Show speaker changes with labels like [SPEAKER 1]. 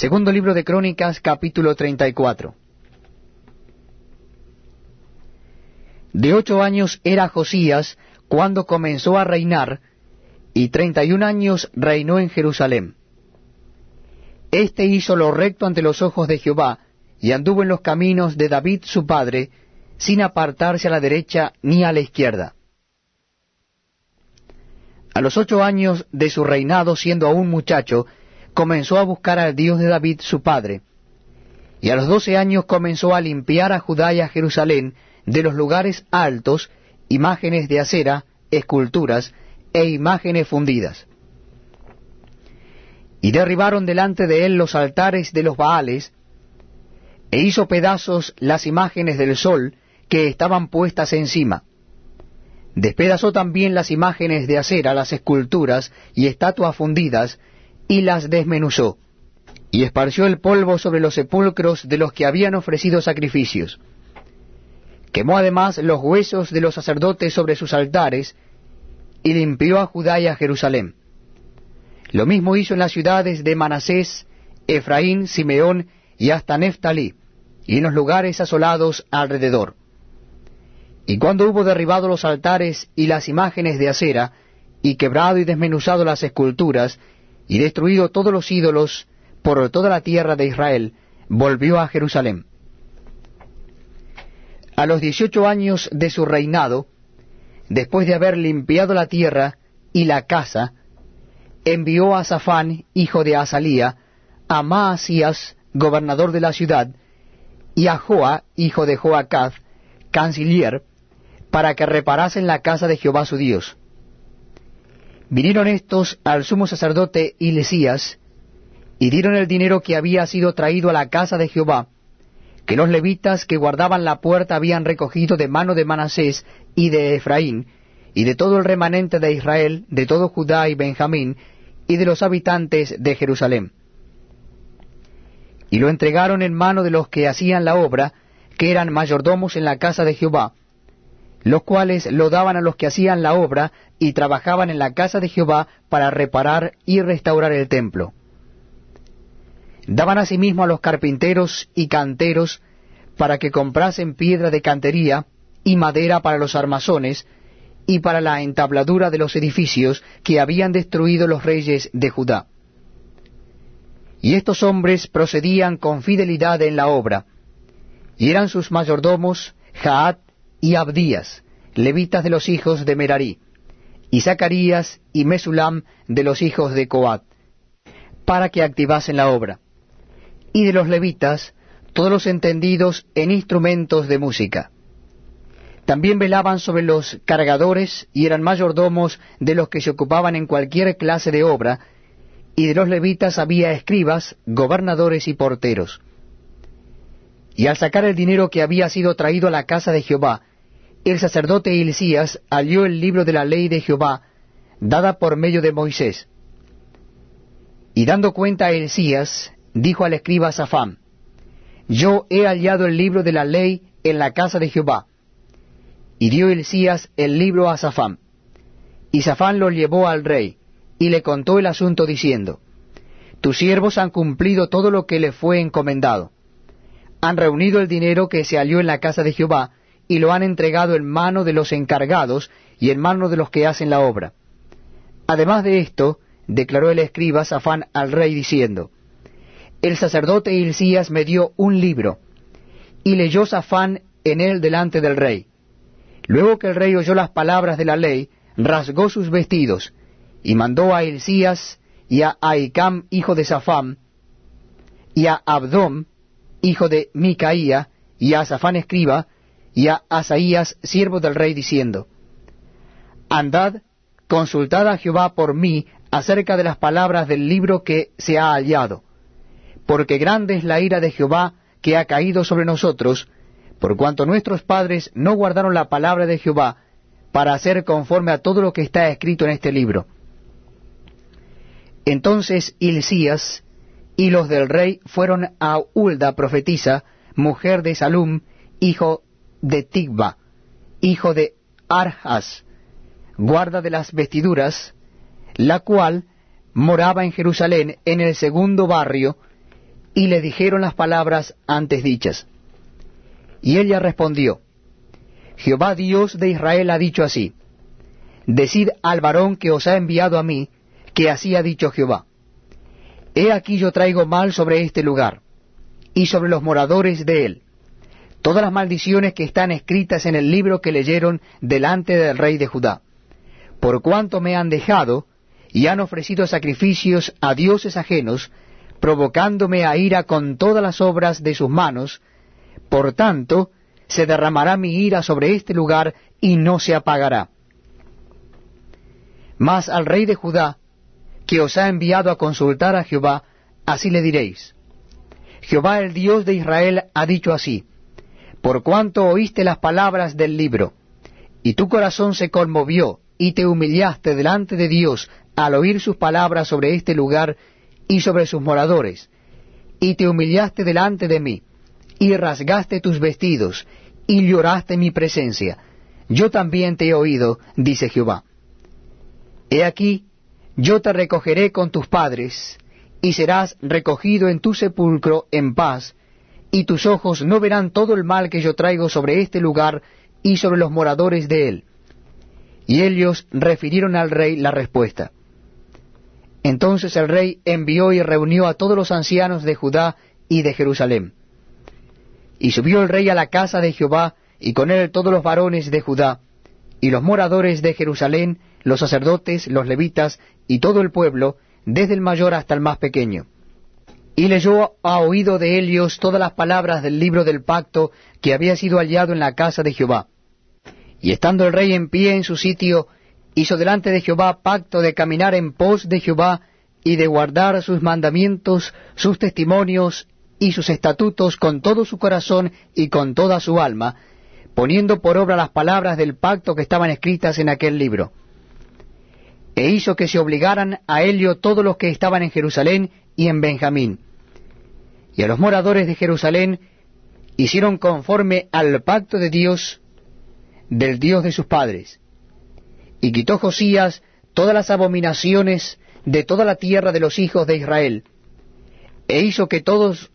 [SPEAKER 1] Segundo libro de Crónicas, capítulo 34. De ocho años era Josías cuando comenzó a reinar, y treinta y un años reinó en Jerusalén. Este hizo lo recto ante los ojos de Jehová, y anduvo en los caminos de David su padre, sin apartarse a la derecha ni a la izquierda. A los ocho años de su reinado, siendo aún muchacho, comenzó a buscar al Dios de David su padre, y a los doce años comenzó a limpiar a Judá y a Jerusalén de los lugares altos, imágenes de acera, esculturas e imágenes fundidas. Y derribaron delante de él los altares de los Baales, e hizo pedazos las imágenes del sol que estaban puestas encima. Despedazó también las imágenes de acera, las esculturas y estatuas fundidas, y las desmenuzó, y esparció el polvo sobre los sepulcros de los que habían ofrecido sacrificios. Quemó además los huesos de los sacerdotes sobre sus altares, y limpió a Judá y a Jerusalén. Lo mismo hizo en las ciudades de Manasés, Efraín, Simeón y hasta Neftalí, y en los lugares asolados alrededor. Y cuando hubo derribado los altares y las imágenes de acera, y quebrado y desmenuzado las esculturas, y destruido todos los ídolos por toda la tierra de Israel, volvió a Jerusalén. A los dieciocho años de su reinado, después de haber limpiado la tierra y la casa, envió a Safán, hijo de Asalía, a Maasías, gobernador de la ciudad, y a Joa, hijo de Joacaz, canciller, para que reparasen la casa de Jehová su Dios. Vinieron estos al sumo sacerdote Hilesías, y dieron el dinero que había sido traído a la casa de Jehová, que los levitas que guardaban la puerta habían recogido de mano de Manasés y de Efraín, y de todo el remanente de Israel, de todo Judá y Benjamín, y de los habitantes de Jerusalén. Y lo entregaron en mano de los que hacían la obra, que eran mayordomos en la casa de Jehová, los cuales lo daban a los que hacían la obra y trabajaban en la casa de Jehová para reparar y restaurar el templo. Daban asimismo a los carpinteros y canteros para que comprasen piedra de cantería y madera para los armazones y para la entabladura de los edificios que habían destruido los reyes de Judá. Y estos hombres procedían con fidelidad en la obra, y eran sus mayordomos Jaat y Abdías, levitas de los hijos de Merarí, y Zacarías y Mesulam de los hijos de Coat, para que activasen la obra y de los levitas, todos los entendidos en instrumentos de música. También velaban sobre los cargadores y eran mayordomos de los que se ocupaban en cualquier clase de obra, y de los levitas había escribas, gobernadores y porteros. Y al sacar el dinero que había sido traído a la casa de Jehová, el sacerdote Hilcías halló el libro de la ley de Jehová, dada por medio de Moisés. Y dando cuenta a Hilcías, dijo al escriba Safán, Yo he hallado el libro de la ley en la casa de Jehová. Y dio Elías el libro a Safán. Y Safán lo llevó al rey, y le contó el asunto diciendo, Tus siervos han cumplido todo lo que le fue encomendado. Han reunido el dinero que se halló en la casa de Jehová, y lo han entregado en mano de los encargados y en mano de los que hacen la obra. Además de esto, declaró el escriba Safán al rey diciendo, el sacerdote Hilcías me dio un libro, y leyó Safán en él delante del rey. Luego que el rey oyó las palabras de la ley, rasgó sus vestidos, y mandó a Hilcías y a Aicam, hijo de Safán, y a Abdom, hijo de Micaía, y a Safán escriba, y a Asaías, siervo del rey, diciendo, Andad, consultad a Jehová por mí acerca de las palabras del libro que se ha hallado porque grande es la ira de Jehová que ha caído sobre nosotros, por cuanto nuestros padres no guardaron la palabra de Jehová para hacer conforme a todo lo que está escrito en este libro. Entonces Hilcías y los del rey fueron a Hulda profetisa, mujer de Salum, hijo de Tigba, hijo de Arjas, guarda de las vestiduras, la cual moraba en Jerusalén en el segundo barrio, y le dijeron las palabras antes dichas. Y ella respondió, Jehová Dios de Israel ha dicho así, Decid al varón que os ha enviado a mí, que así ha dicho Jehová. He aquí yo traigo mal sobre este lugar, y sobre los moradores de él, todas las maldiciones que están escritas en el libro que leyeron delante del rey de Judá, por cuanto me han dejado, y han ofrecido sacrificios a dioses ajenos, provocándome a ira con todas las obras de sus manos, por tanto, se derramará mi ira sobre este lugar y no se apagará. Mas al rey de Judá, que os ha enviado a consultar a Jehová, así le diréis, Jehová el Dios de Israel ha dicho así, por cuanto oíste las palabras del libro, y tu corazón se conmovió, y te humillaste delante de Dios al oír sus palabras sobre este lugar y sobre sus moradores, y te humillaste delante de mí, y rasgaste tus vestidos, y lloraste mi presencia. Yo también te he oído, dice Jehová. He aquí, yo te recogeré con tus padres, y serás recogido en tu sepulcro en paz, y tus ojos no verán todo el mal que yo traigo sobre este lugar y sobre los moradores de él. Y ellos refirieron al rey la respuesta. Entonces el rey envió y reunió a todos los ancianos de Judá y de Jerusalén. Y subió el rey a la casa de Jehová, y con él todos los varones de Judá, y los moradores de Jerusalén, los sacerdotes, los levitas, y todo el pueblo, desde el mayor hasta el más pequeño. Y leyó a oído de ellos todas las palabras del libro del pacto que había sido hallado en la casa de Jehová. Y estando el rey en pie en su sitio, hizo delante de Jehová pacto de caminar en pos de Jehová y de guardar sus mandamientos, sus testimonios y sus estatutos con todo su corazón y con toda su alma, poniendo por obra las palabras del pacto que estaban escritas en aquel libro. E hizo que se obligaran a ello todos los que estaban en Jerusalén y en Benjamín. Y a los moradores de Jerusalén hicieron conforme al pacto de Dios, del Dios de sus padres, y quitó Josías todas las abominaciones de toda la tierra de los hijos de Israel, e hizo que todos